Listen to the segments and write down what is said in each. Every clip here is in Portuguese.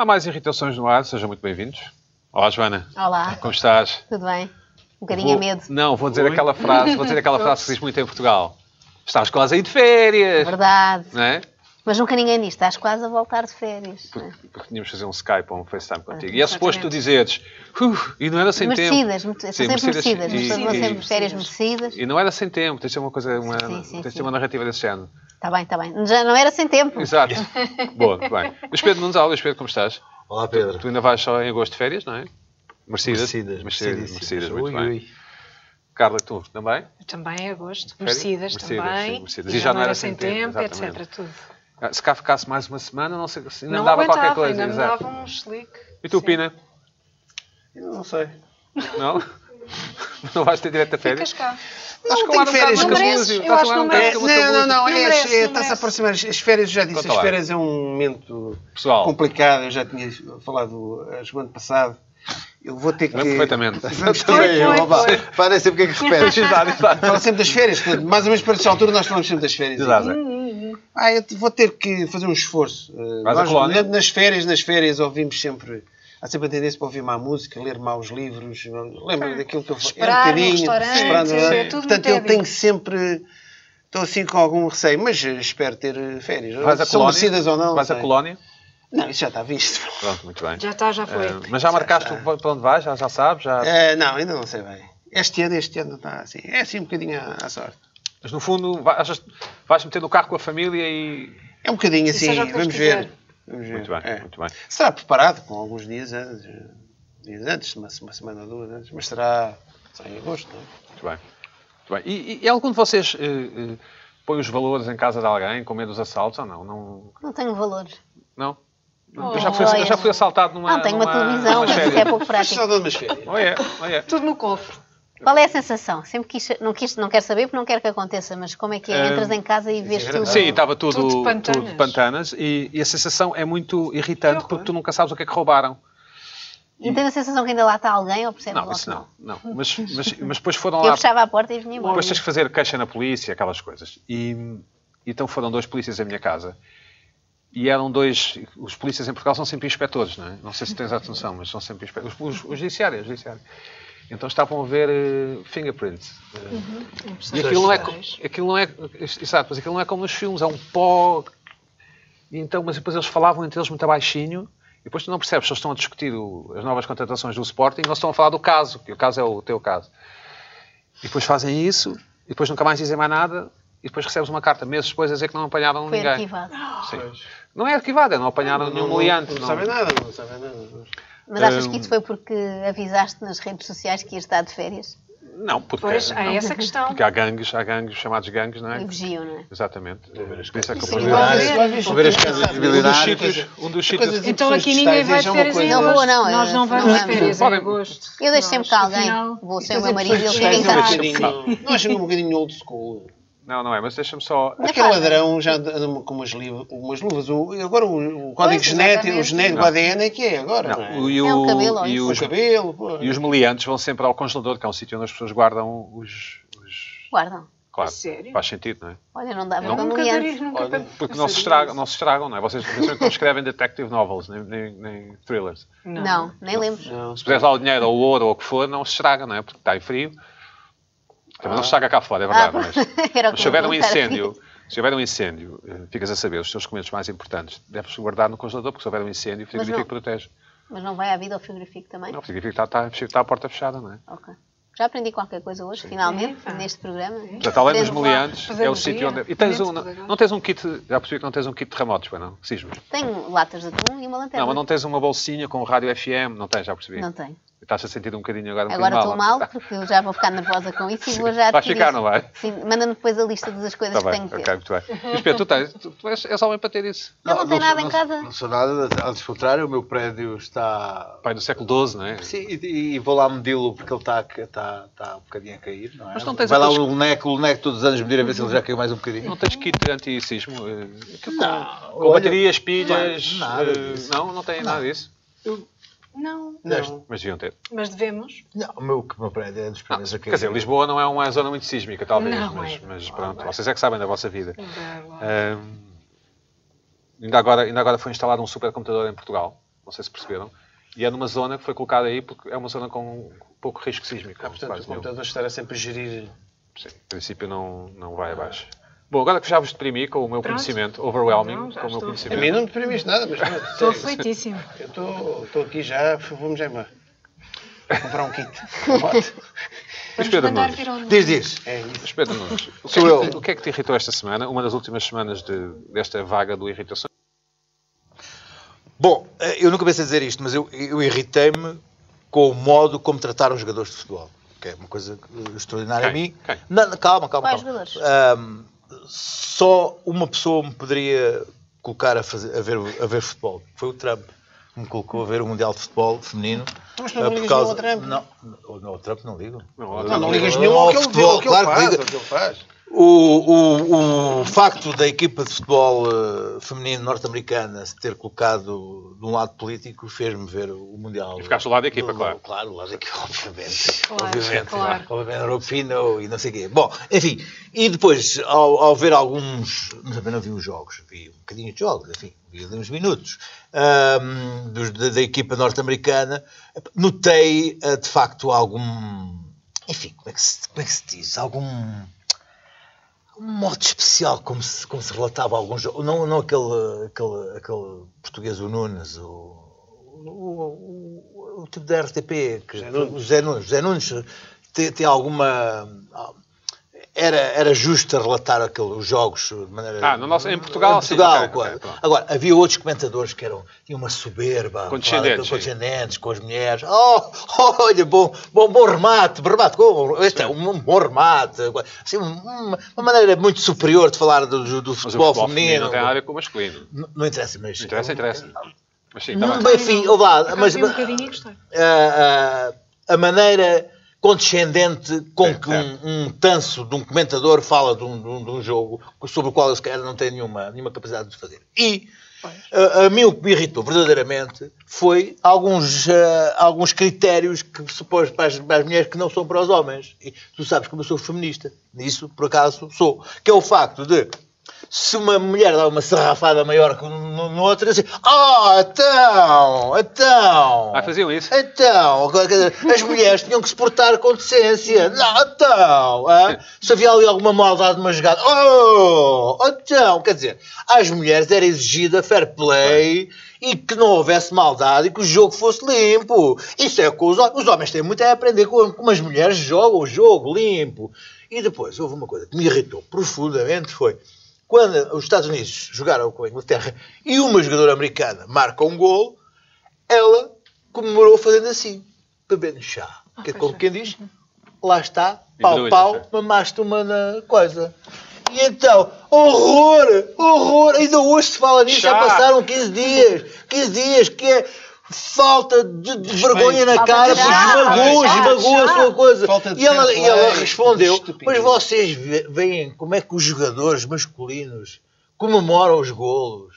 Há mais irritações no ar, sejam muito bem-vindos. Olá, Joana. Olá, Como estás? tudo bem? Um bocadinho Vou- a medo. Não, vou dizer aquela frase, vou dizer aquela frase que se diz muito em Portugal. Estás quase aí de férias. Verdade. Não é? Mas nunca ninguém diz, estás quase a voltar de férias. não é? Porque, porque tínhamos de fazer um Skype ou um FaceTime contigo. Ah, E é suposto tu dizeres, e não era sem merecidas, tempo. são Sim, sempre merecidas. As e- pessoas vão e- sempre férias merecidas. E não era sem tempo, tens de ter uma coisa, uma, Sim, sim, tens de ter uma narrativa desse género. Está bem, está bem. Já não era sem tempo. Exato. Boa, bem. Luís Pedro Nunes, Luís Pedro, como estás? Olá, Pedro. Tu ainda vais só em agosto de férias, não é? Merecidas. Merecidas, Merecidas, merecidas, merecidas, muito Ui, bem. ui. Carla, tu também? Também em agosto. Merecidas, Merecidas, também. sim, merecidas. E já não era sem tempo, etc. exatamente. Tudo. Ah, Se cá ficasse mais uma semana, não sei se ainda não me dava qualquer coisa. ainda me dava um slick. E tu, Sim. Pina? Não sei. Não? Não vais ter direto a férias? Ficas cá. Estás com tenho ar um bocado férias, não mereces. Eu acho que não mereces. não, não, não. Não É, não Está-se a aproximar. As férias, já disse, Conta as lá. férias é um momento Pessoal, complicado. Eu já tinha falado a semana passada. Eu vou ter que. lembro perfeitamente. Vamos eu- sempre o que é que repetes. Exato, exato. Fala sempre das férias. Mais ou menos para esta altura nós falamos sempre das férias. Exato. Ah, eu vou ter que fazer um esforço. Uh, Vais nós, colónia? na- Nas férias, nas férias ouvimos sempre. Há sempre a tendência para ouvir má música, ler maus livros. Lembra daquilo que eu falei? Esperar no restaurante, esperar no- sim, é Portanto, eu tenho sempre. Estou assim com algum receio, mas eh, espero ter eh, férias. Vais à São colónia? merecidas ou não? Vais à sei. colónia? Não, isso já está visto. Pronto, muito bem. Já está, já foi. Ah, mas já marcaste já. para onde vais? Já, já sabes? Já... Eh, não, ainda não sei bem. Este ano, este ano está assim. É assim um bocadinho à, à sorte. Mas no fundo, vai- achas- vais meter no carro com a família e. É um bocadinho Sim, assim. Deus Vamos ver. Vamos ver. Muito bem, É. muito bem. Será preparado com alguns dias antes, dias antes, uma, uma semana ou duas antes, mas será em agosto, não é? Muito bem. Muito bem. E, e- e algum de vocês eh, eh, põe os valores em casa de alguém com medo dos assaltos ou não? Não? Não tenho valores. não? Oh, eu, já fui, eu já fui assaltado numa. Não, tenho uma numa- televisão, numas mas isso é pouco prático. só de umas férias. Oh, é, oh, é. Tudo no cofre. Qual é a sensação? Sempre quis, não, quis, não quero saber porque não quero que aconteça, mas como é que é? Entras em casa e vês é tudo. Sim, estava tudo, Tudo de tudo pantanas. de pantanas e, e a sensação é muito irritante porque tu nunca sabes o que é que roubaram. E tens a sensação que ainda lá está alguém ou percebes Não, isso não. não. Mas, mas, mas depois foram Eu lá. fechava a porta e vinha embora. Depois tens que fazer queixa na polícia, aquelas coisas. E então foram dois polícias à minha casa. E eram dois. Os polícias em Portugal são sempre inspectores, não é? Não sei se tens a atenção, mas são sempre inspectores. Os, os, os judiciários, os judiciários. Então estavam a ver eh, fingerprints. Eh, E aquilo não é, aquilo não é, exato, mas aquilo não é como nos filmes, é um pó. E então, mas depois eles falavam entre eles muito baixinho, e depois tu não percebes se eles estão a discutir o- as novas contratações do Sporting, ou se estão a falar do caso, que o caso é o teu caso. E depois fazem isso, e depois nunca mais dizem mais nada, e depois recebes uma carta meses depois a dizer que não apanharam Foi ninguém. arquivado. Sim. Não é arquivada, não apanharam nenhum meliante. Não, não. sabem nada, não sabem nada. Mas achas Hum. que isso foi porque avisaste nas redes sociais que ias estar de férias? Não, porque, Pois, há não, essa questão. porque há gangues, há gangues chamados gangues, não é? E vigiam, não é? Exatamente. É que Vão ver as casas de Um sítios, um dos sítios, Então aqui ninguém vai de é férias em agosto. vou, não, Nós é- não vamos não de vamos. férias em agosto. Eu deixo sempre Nós, cá alguém. Vou ser o meu marido e ele chega em casa. é um Não acham um bocadinho old school? Não, não é, mas deixa-me só. Não é Aquele ladrão já anda com umas, li- umas luvas. O, agora o, o código Pois, genético, o genético, o Não. ADN é que é agora. Não, Não, é? e, É o cabelo, e isso? O os, cabelo. pô. e os meliantes vão sempre ao congelador, que é um sítio onde as pessoas guardam os. os- Guardam. Claro, sério? faz sentido, não é? Olha, não Eu para nunca daria, nunca Olha, Porque não se, estragam, não se estragam, não é? Vocês não escrevem detective novels, nem, nem, nem thrillers. Não, nem lembro. Não, Se puseres lá o dinheiro ou o ouro ou o que for, não se estraga, não é? Porque está em frio. Também não se estraga cá fora, é verdade. Ah, mas, se houver um incêndio, se houver um incêndio, eh, ficas a saber os teus documentos mais importantes, deves guardar no congelador, porque se houver um incêndio, o frigorífico não. protege. Mas não vai à vida ao frigorífico também? Não, o frigorífico está, está, está a porta fechada, não é? Ok. Já aprendi qualquer coisa hoje, finalmente, É, neste programa. Portanto, além dos Podemos lá- meliantes, é o sítio onde. E tens um, não, não tens um kit. Já percebi que não tens um kit de terremotos, pois não? Sismos. Tenho latas de atum e uma lanterna. Não, mas não tens uma bolsinha com rádio FM, não tens, já percebi. Não tenho. Estás a sentir um bocadinho agora um Agora bocadinho estou mal, porque eu já vou ficar nervosa com isso e vou já Vais ficar, não vai? Sim, manda-me depois a lista das coisas Está que bem, tenho que ok, ter. muito bem. Mas Pedro, tu, tens, tu, tu és, és homem para ter isso. Eu não tenho sou- nada em não- casa. Não sou nada, antes contrário, o meu prédio está. Pai do século XII, não é? Sim, e, e vou lá medi-lo porque ele está, está, está um bocadinho a cair, não é? Mas não tens Vai lá o boneco, o boneco todos os anos medir a ver se ele já caiu mais um bocadinho. Não tens kit anti-sismo? eh, com, Não, com olha, baterias, pilhas. nada eh, disso. não, não tem nada disso. Não, Não. Mas deviam ter. mas devemos. Não, o meu, o meu prédio é dos primeiros a cair. Quer dizer, Lisboa não é uma zona muito sísmica, talvez, Não, mas, é. mas pronto, vocês é que sabem da vossa vida. Ahm, ainda, agora, ainda agora foi instalado um supercomputador em Portugal. não sei se perceberam, e é numa zona que foi colocada aí porque é uma zona com pouco risco sísmico. Ah, portanto, o computador estará sempre a gerir. Sim, em princípio não, não vai abaixo. Bom, agora que já vos deprimi com o meu Pronto. conhecimento, overwhelming, Não, com o meu estou. A mim conhecimento. não me deprimiste nada, mas Estou sério. aflitíssimo. eu estou estou aqui já, embora. Vou comprar um kit. Um. Mas Vamos Pedro Nunes, Diz, diz. É mas Pedro Nunes, é Sou que, eu. o que é que te irritou esta semana? Uma das últimas semanas de, desta vaga do irritação? Bom, eh, eu nunca pensei dizer isto, mas eu, eu irritei-me com o modo como trataram os jogadores de futebol. Que é uma coisa extraordinária a Quem? mim. Quem? Não, calma, calma. Quais calma. jogadores? Ahm, só uma pessoa me poderia colocar a, fazer, a, ver, a ver futebol. Foi o Trump. que Me colocou a ver o Mundial de Futebol feminino. Mas tu não ah, ligas nenhum ao Trump? Não, ao Trump não ligo. Não, Não, não ligas nenhum ao ao que ele ao que claro faz, ao que ele faz. O, o, o facto da equipa de futebol eh, feminino norte-americana se ter colocado de um lado político fez-me ver o Mundial. E ficaste do lado da equipa, Do- claro. Claro, do lado da equipa, obviamente. Claro, obviamente. claro. Obviamente, Europino e não sei o quê. Bom, enfim. E depois, ao, ao ver alguns... Mas também não vi os jogos. Vi um bocadinho de jogos, enfim. Vi ali uns minutos. ahm, dos- da, da equipa norte-americana. Notei, eh, de facto, algum... Enfim, como é que se, como é que se diz? Algum um modo especial, como se, como se relatava alguns jogos. Não, não aquele, aquele, aquele português, o Nunes, o, o, o, o tipo da RTP, que, José Nunes. José Nunes. José Nunes tem, tem alguma. Era, era justo relatar aquele, os jogos de maneira. Ah, no nosso- em Portugal, Em sim, Portugal, ok, claro. ok, pronto. Agora, havia outros comentadores que eram, tinham uma soberba. Condescendentes, fala- condescendentes com as mulheres. Oh, olha, bom, bom, bom remate, bom remate. como- Este é um bom remate. Assim, uma, uma maneira muito superior de falar do, do- futebol, futebol feminino não tem nada a ver com o masculino. Não, não interessa, mas. Não interessa, interessa. Mas sim, Não, está bem, enfim, lá, Mas, um bocadinho a, a- a maneira condescendente com Sim, que certo. um, um tanso de um comentador fala de um, de um- de um jogo sobre o qual ele se calhar não tem nenhuma, nenhuma capacidade de fazer. E a, a mim o que me irritou verdadeiramente foi alguns, ah, alguns critérios que se pôs para as, para as mulheres que não são para os homens. E tu sabes como eu sou feminista. Nisso, por acaso, sou. Que é o facto de se uma mulher dá uma sarrafada maior que no, outro, assim, ah, então, então. Ah, faziam isso? Então, as mulheres tinham que se portar com decência. Não, então, hã? se havia ali alguma maldade numa jogada, oh, então, quer dizer, às mulheres era exigida fair play e que não houvesse maldade e que o jogo fosse limpo. Isso é o que os, os homens têm muito a aprender com como as mulheres jogam o jogo limpo. E depois, houve uma coisa que me irritou profundamente, foi quando os Estados Unidos jogaram com a Inglaterra e uma jogadora americana marca um gol, ela comemorou fazendo assim, bebendo chá. que é como quem diz, lá está, pau, pau, mamaste uma na coisa. E então, horror, horror, ainda hoje se fala nisso, já passaram 15 dias, 15 dias, que é falta de, de vergonha na Falta cara, de porque esmagou, esmagou a sua coisa. E ela, e ela respondeu, estupidez. mas vocês ve- veem como é que os jogadores masculinos comemoram os golos.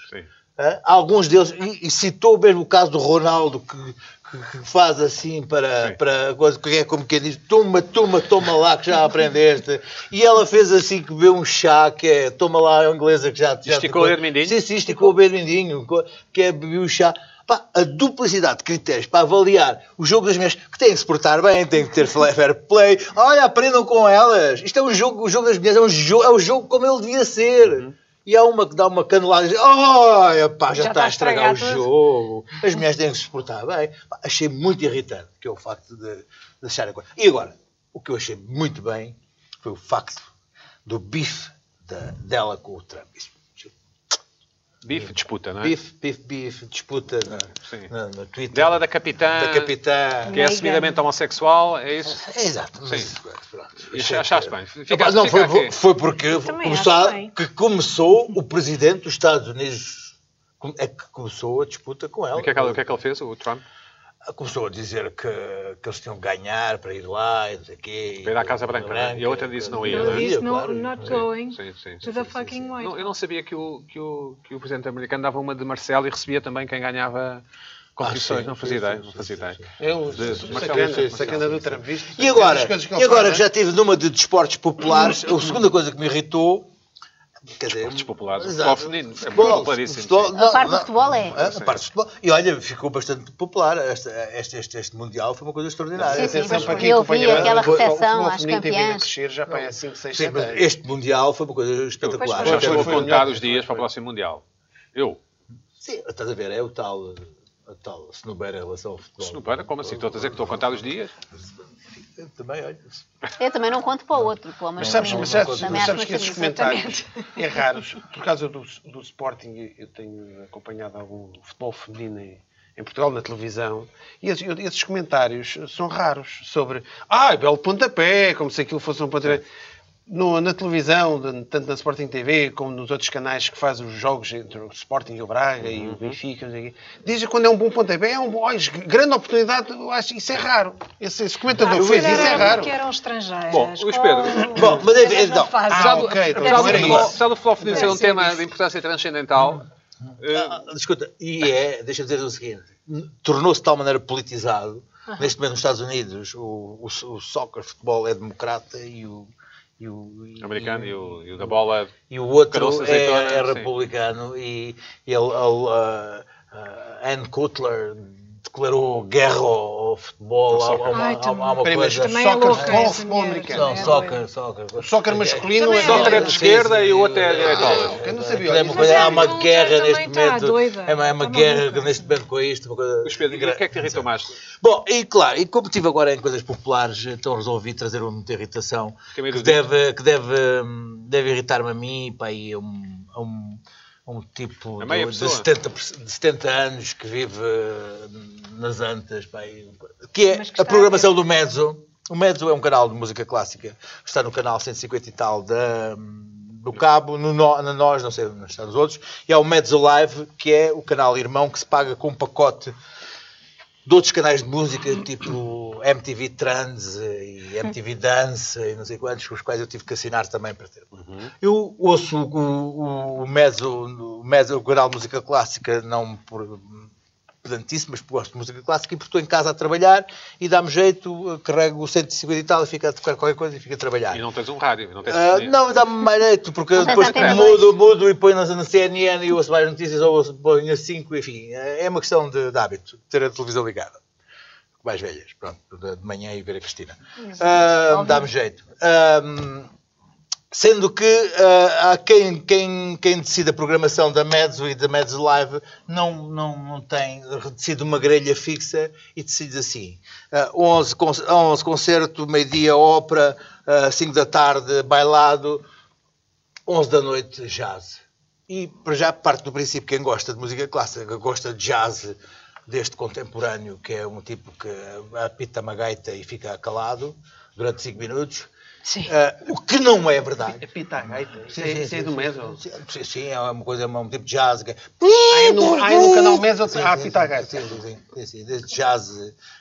Alguns deles, e, e citou mesmo o caso do Ronaldo, que, que- que faz assim para, Sim. para coisa que é como quem diz: toma, toma, toma lá que já aprendeste. E ela fez assim que bebeu um chá, que é toma lá a inglesa que já. já Esticou o? Sim, sim, esticou o que é bebeu o chá. Pá, a duplicidade de critérios para avaliar o jogo das mulheres, que têm que se portar bem, têm que ter fair play. Olha, aprendam com elas. Isto é um jogo, o jogo das mulheres é um jogo, é um jogo como ele devia ser. Uhum. E há uma que dá uma canelada e diz: Olha, pá, já, Já está a estragar o estragar tudo." jogo. As mulheres têm que se portar bem. Pá, achei muito irritante, que é o facto de, de deixar a coisa. E agora, o que eu achei muito bem foi o facto do bife da- dela com o Trump. Isso, Bife, disputa, não é? Bife, bife, bife, disputa na, Sim. na, no Twitter. Dela da capitã, Da capitã. que é assumidamente homossexual, é isso? É, Exato. mas, Sim. pronto, achaste bem? Fica, não, fica foi, foi porque começar, que começou o presidente dos Estados Unidos é que começou a disputa com ela. O que, é que, ele- o que é que ele fez, o Trump? Começou a dizer que, que eles tinham que ganhar para ir lá e não sei o quê. Para ir à Casa Branca, né? E a outra disse não ia, Ele não é? disse, no, claro. not Sim. going Sim, sim, sim. to the fucking White Não, eu não sabia que o, que, o, que o presidente americano dava uma de Marcelo e recebia também quem ganhava competições. Ah, não fazia ideia, não fazia ideia. É o sacana, do Trump? E agora, e ele agora que já tive numa de desportos populares, a segunda coisa que me irritou Quer dizer, Esportes populares. O Exato. futebol feminino é Futebol, não, A parte do futebol é. A parte do futebol. E olha, ficou bastante popular. Este, este, este, este Mundial foi uma coisa extraordinária. Sim, sim, Atenção mas para eu quem vi acompanha aquela recepção às campeãs. crescer já para aí 5, 6, Sim, 7 mas anos. este Mundial foi uma coisa espetacular. Já chegou a contar os dias para o próximo Mundial. Eu. Sim, estás a ver, é o tal, a tal snoober em relação ao futebol. Snooper, como assim? Estou a dizer que estou a contar os dias? Eu também, olha. Eu também não conto para o outro, pelo Mas menos sabes, para mim. mas sabes, mas sabes que esses comentários é raros. Por causa do, do Sporting, eu tenho acompanhado algum futebol feminino em, em Portugal na televisão e esses, esses comentários são raros sobre ah, belo pontapé, como se aquilo fosse um pontapé. No, na televisão, tanto na Sporting TV como nos outros canais que fazem os jogos entre o Sporting e o Braga e Uhum. o Benfica, não sei o quê, dizem que quando é um bom pontapé, é um bom, olha, grande oportunidade, eu acho isso é raro. Esse, esse comentador Ah, fez isso, é raro. porque eram estrangeiras. Bom, Luís Pedro. Bom, mas a mesma então. Ah, então do futebol- isso. apesar do futebol feminino ser um tema de importância transcendental, eh, Ah, Escuta, e é, deixa-me dizer o seguinte, tornou-se de tal maneira politizado, neste momento nos Estados Unidos o, o, o soccer, o futebol é democrata e o, e o, e- americano e o, e o da bola. e o outro é, é republicano e, e ele, ele, ah, ah, Ann Cutler declarou guerra ao, ao futebol, há, há uma, Ai, há uma- coisa... Também é louca futebol, futebol americano. Não, é soccer, soccer. O soccer masculino é... Soccer é de esquerda e o outro é Ah, direitola. eu não sabia. Há uma uma guerra neste está momento. É uma, é Está guerra neste momento com isto. Luís Pedro, o que é que te irritou mais? Bom, e claro, e como estive agora em coisas populares, então resolvi trazer uma muita irritação Que deve, que deve, hum, deve irritar-me a mim pá, e a um, um, a tipo A meia de, de, pessoa. 70, de 70 anos que vive hum, nas Antas, e- que é que a está programação do Mezzo. O Mezzo é um canal de música clássica está no canal 150 e tal da, do Cabo, no, na Nós, não sei onde estão os outros, e há o Mezzo Live, que é o canal irmão que se paga com um pacote de outros canais de música, tipo MTV Trans e MTV Dance e não sei quantos, com os quais eu tive que assinar também para ter. Eu ouço o, o, o, Mezzo, o Mezzo, o canal de música clássica, não por pedantíssimo, mas gosto de música clássica e porque estou em casa a trabalhar e dá-me jeito, carrego o 150 e tal e fica a tocar qualquer coisa e fico a trabalhar. E não tens um rádio, não tens sintonia. não, dá-me mais jeito, porque depois mudo, mudo e ponho na, CNN e ouço mais notícias ou ouço, ponho a 5, enfim, é uma questão de, de hábito, ter a televisão ligada. Mais velhas, pronto, de manhã e ver a Cristina. Ah, Dá-me jeito. Ah, Sendo que ah, há quem, quem, quem decide a programação da Mezzo e da Mezzo Live não, não, não tem, decide uma grelha fixa e decide assim. ah, 11, con 11 concerto, meio-dia ópera, ah, 5 da tarde bailado, 11 da noite jazz. E para já parte do princípio quem gosta de música clássica, gosta de jazz deste contemporâneo, que é um tipo que apita uma gaita e fica calado durante 5 minutos. Sim. Ah, o que não é verdade. É pita a gaita. Isso Sim, é, isso é sim, do. Meso. Sim, sim, é uma coisa, é um tipo de jazz. que é- é no, é no canal Meso há sim, pita a sim, gaita. Sim, sim, sim, desse jazz,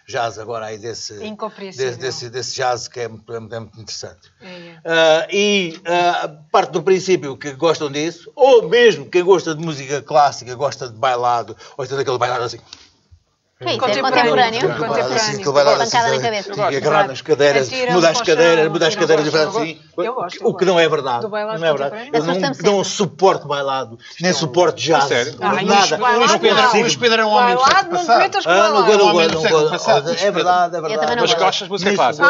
jazz agora aí desse, desse, desse, desse jazz que é muito, é muito interessante. É, é. Ah, e ah, parte do princípio que gostam disso, ou mesmo quem gosta de música clássica, gosta de bailado, ou então daquele bailado assim. Que é isso? É Contemporâneo. contemporâneo? Assim, bailado Pancada assim, na cabeça. e agarrar nas cadeiras, Atiram muda as cadeiras, chão, muda as cadeiras e para o faz chão. assim. Eu gosto, eu O que não é verdade. Não é verdade. Eu não, não suporto bailado, nem suporto jazz. sério? Nada. não não. Luís Pedro era um homem do Bailado, século não passado. Ah, não gosto, não gosto, do não século gosto. passado, É verdade, é verdade. não Mas gostas de música clássica?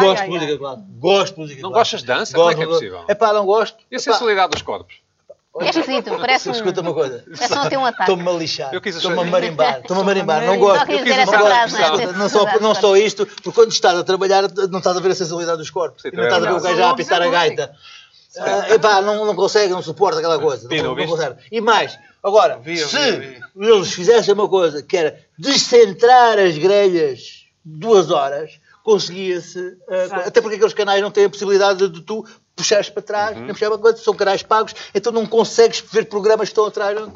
Gosto de música clássica. Gosto de música Não clássica. gostas de dança? Como é que é possível? É pá, não gosto. E a Epá, sensibilidade dos corpos? É esquisito, parece um... Escuta uma coisa. Parece um ter um ataque. Estou-me a lixar. Eu quis Estou-me a marimbar. Estou-me a marimbar. Não gosto. Eu dizer não essa gosto. frase, Não, não é? não, só, não só isto, porque quando estás a trabalhar não estás a ver a sensibilidade dos corpos. Não estás a ver o é gajo a apitar a gaita. Ah, epá, não, não consegue, não suporta aquela coisa. Pina, Não, não consegue. E mais, agora, Vi, se vi, eles fizessem uma coisa que era descentrar as grelhas duas horas, conseguia-se. Exato. até porque aqueles canais não têm a possibilidade de, de tu puxares para trás, Uhum. nem puxar para coisa, são canais pagos, então não consegues ver programas que estão atrás. Não,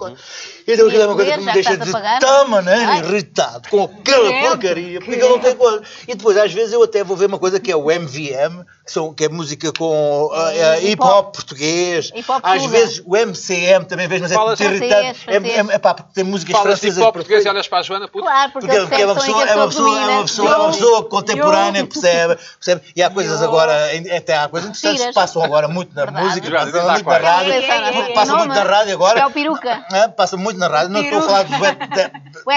então aquilo é uma coisa que me deixa de tal maneira Ai. irritado com aquela porcaria, porque aquilo não tem coisa. E depois, às vezes, eu até vou ver uma coisa que é o MVM, que, são, que é música com ah, ah, Hip hip hop. hop português. Hip hop às vezes o MCM também vejo, mas é muito francês, irritante. É, é, é pá, porque tem músicas Falas de francesas. hip hop português e olhas para a Joana, puto. Claro, porque, Porque, é uma pessoa, é uma pessoa, é uma pessoa, é uma pessoa contemporânea que percebe, percebe. E há coisas agora, até há coisas interessantes que se passam agora muito na Verdade. música, Verdade, passam muito na rádio, na- passam muito na rádio agora. É o peruca. É, passa muito na rádio. Não estou a falar do Wet,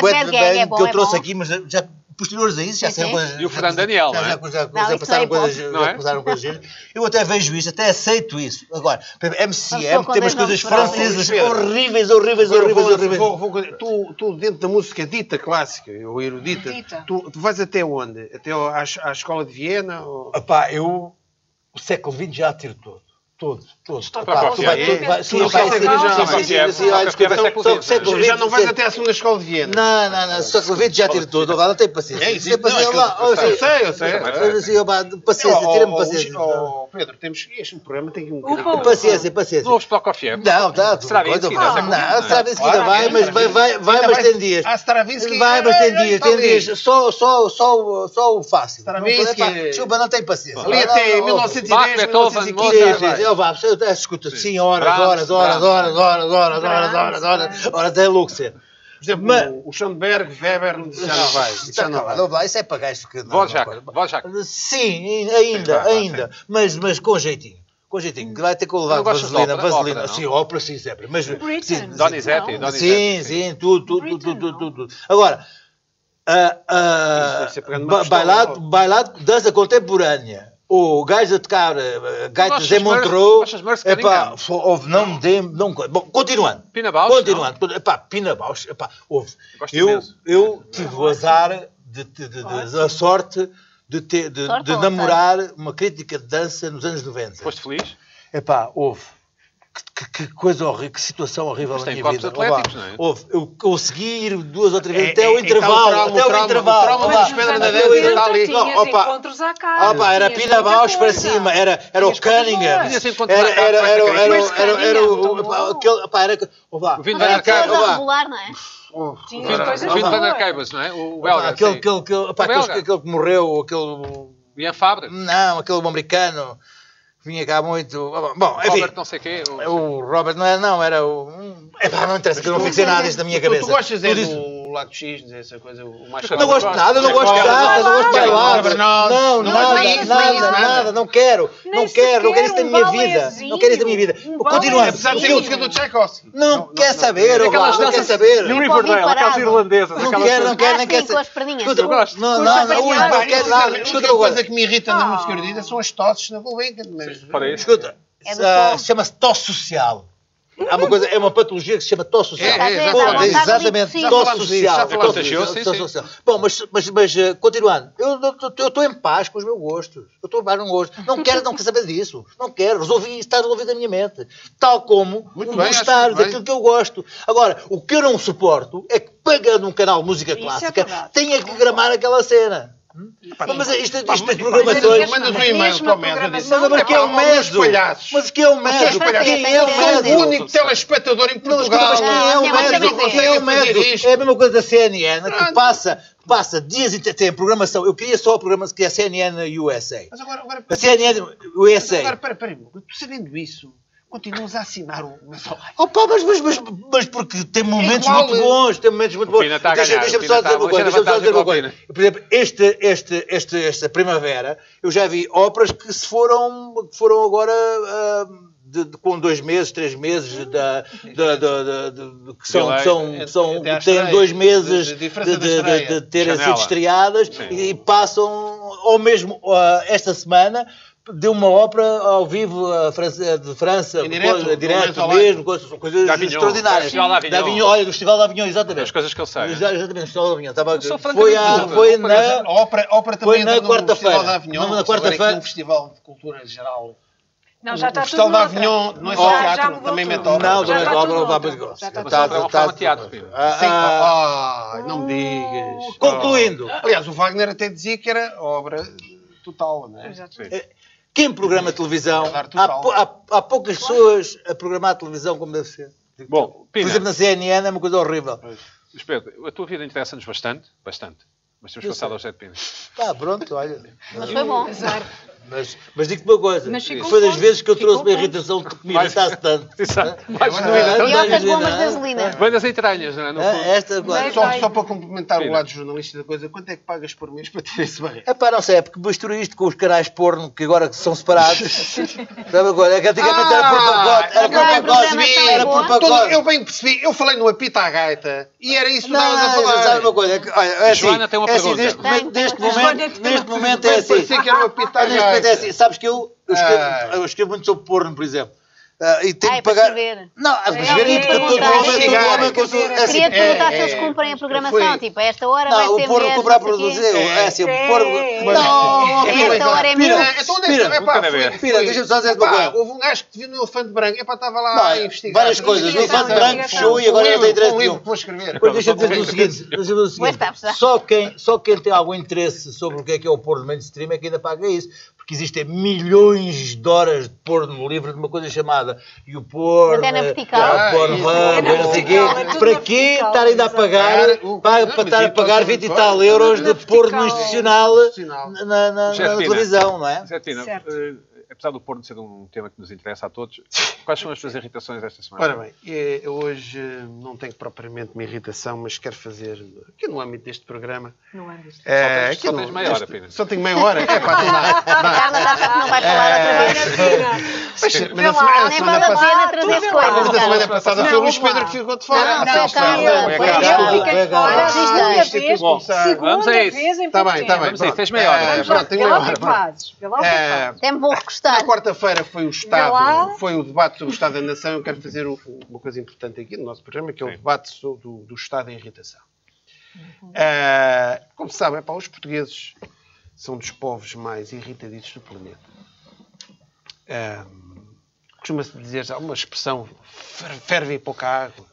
Bad Gang é bom, que eu é trouxe bom. aqui, mas já posteriores a isso já saíram coisas. E o Fernando Daniel, já, não é? já, já, já, Não, já passaram é coisas, já é? passaram coisas. Eu até vejo isso, até aceito isso. Agora, MCM tem umas coisas francesas horríveis, horríveis, horríveis, horríveis. vou- vou- tu, tu, dentro da música dita clássica, ou erudita, Dita. tu, tu vais até onde? Até à, à escola de Viena? Ou... Epá, eu o século XX já tiro todo. Todo, para tu a vai- tu vai- Não epá, quer sim, saber já, não não Já não vais até à segunda escola de Viena? Não, não, não, século XX já tiro tudo, não tem paciência. É isso, Tem paciência, não, é eu- sei, eu sei. Assim, paciência, tira-me paciência. Pedro, temos, este programa tem um bocadinho. Paciência, paciência. Não? Não, tá. Stravinsky, coisa- não, Não, XX, não é? Stravinsky Claro, ainda vai, é, mas vai, mas tem dias. Ah, Stravinsky. Vai, mas tem dias, tem dias. Só, só, só, só o fácil. Stravinsky. Não, Desculpa, não tem paciência. Ali Não, até não, não, 1910, Bach, Beethoven, 1915. Sim, Mozart, sim, sim. Eu, vá, eu, eu, escuta, sim, horas, horas, horas, horas, horas, horas, horas, horas, horas, horas, até Luxer. Por exemplo, Mas- o Schoenberg, Weber, já não vai. Já não vai. lá, isso é para gajos que... não- não- Dvorak. Sim, ainda, ainda, mas, mas com jeitinho. Com jeitinho, vai ter que levar Não vaselina, ópera? vaselina. Ópera, não? sim, ópera sim, sempre. Mas, sim, Donizetti, Não. Donizetti. Sim, sim, tudo, tudo, tudo, Britain, tudo, tudo, tudo. Agora, Isso ser ba- pistola bailado, bailado, dança contemporânea. O gajo a tocar uh, gaitas em Montreux. Epá, houve, não me dê, não Bom, continuando. Pina Bausch, Continuando. Epá, Pina Bausch, epá, houve. Eu, eu tive o azar, de, de, de, de- a sorte de, ter, de, Sorte de namorar uma crítica de dança nos anos 90. Foste feliz? Epá, houve. Que, que- coisa horrível, que situação horrível Mas na tem minha vida. atléticos, não é? Houve. Eu consegui ir duas ou três vezes É- até é- o é intervalo. até o intervalo. o trauma das pedras da até dança o está intervalo. ali. Não, opa, encontros à casa. Opa, era muita Bausch para cima, era, era o Cunningham, era, era, era, era, Cristo. era, era, o- aquele, opa, era, opa, O Vin Mas Van coisa a Arcade. regular, não é? Tinhas O coisas Vin Van. Arcade, não é? O belga. aquele, que morreu, aquele, Ian Fabre. não, aquele americano, vinha cá muito, bom, enfim, Robert não sei quê. o- o Robert não era, não, era o, um, epá, não interessa, que eu não fixei nada disto na minha Tu, cabeça. tu gostas é do lado X, essa coisa, o mais Não gosto de nada, não gosto de nada, não gosto de Não, bailar. não, Não, não, nada, não é nada, não é nada, não quero, não quero, não quero isso na um minha vida. Não quero isso na minha vida. Continuando. Apesar de ser música do Tchaikovsky. Não quer saber, Aquelas vá, não quer saber. Não Riverdale, parado. aquelas irlandesas. quero, aquelas não quero, nem sim, quer com as saber. perninhas. Escuta, Eu gosto. Não, não, não, não quero nada. A Escuta uma coisa coisa. que me irrita na Ah. música erudita são as tosses na Gulbenkian. Isso. Escuta, É ah, chama-se tosse social. Há uma coisa, é uma patologia que se chama tosse social. É, é, falamos é exatamente, Já tosse social. já falamos disso. Bom, mas, mas, mas eh, continuando, eu estou em paz com os meus gostos. Eu estou em paz com os gostos. Não quero, não quero saber disso. Não quero. Resolvi está resolvido na minha mente. Tal como Muito o bem, acho gostar muito bem. daquilo que eu gosto. Agora, o que eu não suporto é que, pagando um canal de música Isso é clássica, verdade. tenha que gramar aquela cena. Hum? Mas isto, isto, isto das Mandas programações. mandas um e-mail para o Médio. Mas, mas que é o alguns Meso? palhaços. Mas que é o palhaços. Quem é o Sou o único telespectador em Portugal. mas quem é o Quem é o. É a mesma coisa da CNN, que passa, passa dias e tem programação. Eu queria só a programação que é a CNN USA. Mas agora, agora, A CNN agora, USA. espera, espera, tu sabendo isso, continuas a assinar o Nacional. Opa, mas, mas, mas, mas porque tem momentos igual, muito bons, tem momentos muito bons. Deixa- ganhar, Deixa-me o só dizer uma está- coisa, deixa-me só dizer uma coisa. Por exemplo, este, este, este, esta primavera, eu já vi óperas que se foram, que foram agora ah, de- de- com dois meses, três meses, da, da, da, que são, que são, que são, que têm estreia, dois meses de- de, de diferença da de, de, estreia. de terem Janela. sido estreadas Sim. e passam, ou mesmo ah, esta semana, de uma ópera ao vivo a França, de França, Em direto, coisa- no direto mesmo, coisas, coisas Da Avignon, extraordinárias. Festival da Avignon. Olha, do Festival da Avignon, exatamente. As coisas que ele sabe. Exa- Exatamente, o Festival da Avignon. Estava, foi a, foi na... A ópera, a ópera Foi também na entra no quarta-feira. Festival da Avignon. Não, na quarta-feira. Um festival de cultura geral. Não, já O está Festival tudo da noutra. Avignon não é só já teatro, também mete ópera. Não, também é tudo ópera, noutra. ópera, ópera. Já está é de teatro. Ah, Sim, ah, ah, não me digas. concluindo, Aliás, o Wagner até dizia que era obra total, não é? Exatamente. Quem programa televisão, há, há, há poucas pessoas a programar a televisão como deve ser. Bom, Por Pina, exemplo, na CNN é uma coisa horrível. Pedro, a tua vida interessa-nos bastante, bastante. Mas temos passado sei. ao José de Pina. Tá, pronto, olha. Mas foi bom. Mas, mas digo-te uma coisa. Foi das vezes que eu trouxe uma irritação que me irritasse tanto. Exato. Mais genuína. E outras bombas de ah, gasolina. Vem das entranhas, não é? Ah. Esta agora. Só, para complementar o lado jornalista da coisa, quanto é que pagas por mês para ter esse barreiro? É pá, não sei, é porque mistura isto com os canais porno que agora são separados. Sabe agora? É que antigamente era por pacote. Era por pacote. é Era por pacote. eu bem percebi, eu falei no apito à gaita e era isso que estavas a falar. sabe uma coisa? É é assim, Joana tem uma é pergunta. neste, momento- é assim. parecia que era um apito à Ah, momento é assim. Sabes que eu, eu, escrevo, Ah. eu escrevo muito sobre porno, por exemplo. Ah, e tenho Ah, que é para pagar. escrever. Não, a É, escrever e é, porque é, todo é, homem, é, todo é, homem é, consu- é assim, Queria te perguntar é, se eles é, cumprem a foi- programação. Tipo, a esta hora vai Não, ser o porno não sei produzir. É assim, o É, porno. é, Não, é. não, É, Esta hora é. Ah, então epá, nunca foi- ver. Pira, foi- deixa-me só dizer uma coisa. Houve um gajo que viu no elefante branco, epá, estava lá Não, a investigar. várias coisas. O elefante branco fechou e agora não tem livro nenhum. que vou escrever. Deixa-me dizer o seguinte, está, está. só quem tem algum interesse sobre o que é que é o porno mainstream é que ainda paga isso, porque existem milhões de horas de porno livre de uma coisa chamada e o porno, Antena eh, vertical. ah, o porno, Ah, não sei o quê. vertical, é para na quê estar ainda a pagar, para, mas estar a pagar então, 20 e tal euros de porno institucional na, na, na, na televisão, não é? Certo. Eh, apesar do porno ser um tema que nos interessa a todos, quais são as suas irritações esta semana? Ora bem, eh, eu hoje eh, não tenho propriamente uma irritação, mas quero fazer, aqui no âmbito deste programa... Não é disto. eh, tens- só no- tens meia hora, Pina. Só tenho meia hora? É pá, dá. A Carla já sabe que não vai falar outra vez. Mas, mas a semana, a semana a passada... trazer lá. Mas coisas, a semana passada Não, foi o Luís. Pedro que ficou de fora. Não, a está, Carla. a a. Carla. Fica de fora, Vamos a isso. A isso. Está bem, está bem. Vamos aí, pronto. tens meia hora. Eh, pronto, tenho meia lá o que é hora. fazes. O que é Eh, fazes. Vou Na quarta-feira foi o. Estado, foi o debate sobre o Estado da Nação. Eu quero fazer uma coisa importante aqui no nosso programa, que é o Sim. debate sobre, do, do Estado da irritação. Eh, como se sabe, epá, os portugueses são dos povos mais irritadiços do planeta. Eh, Costuma-se dizer, há uma expressão, fer- ferve pouca água.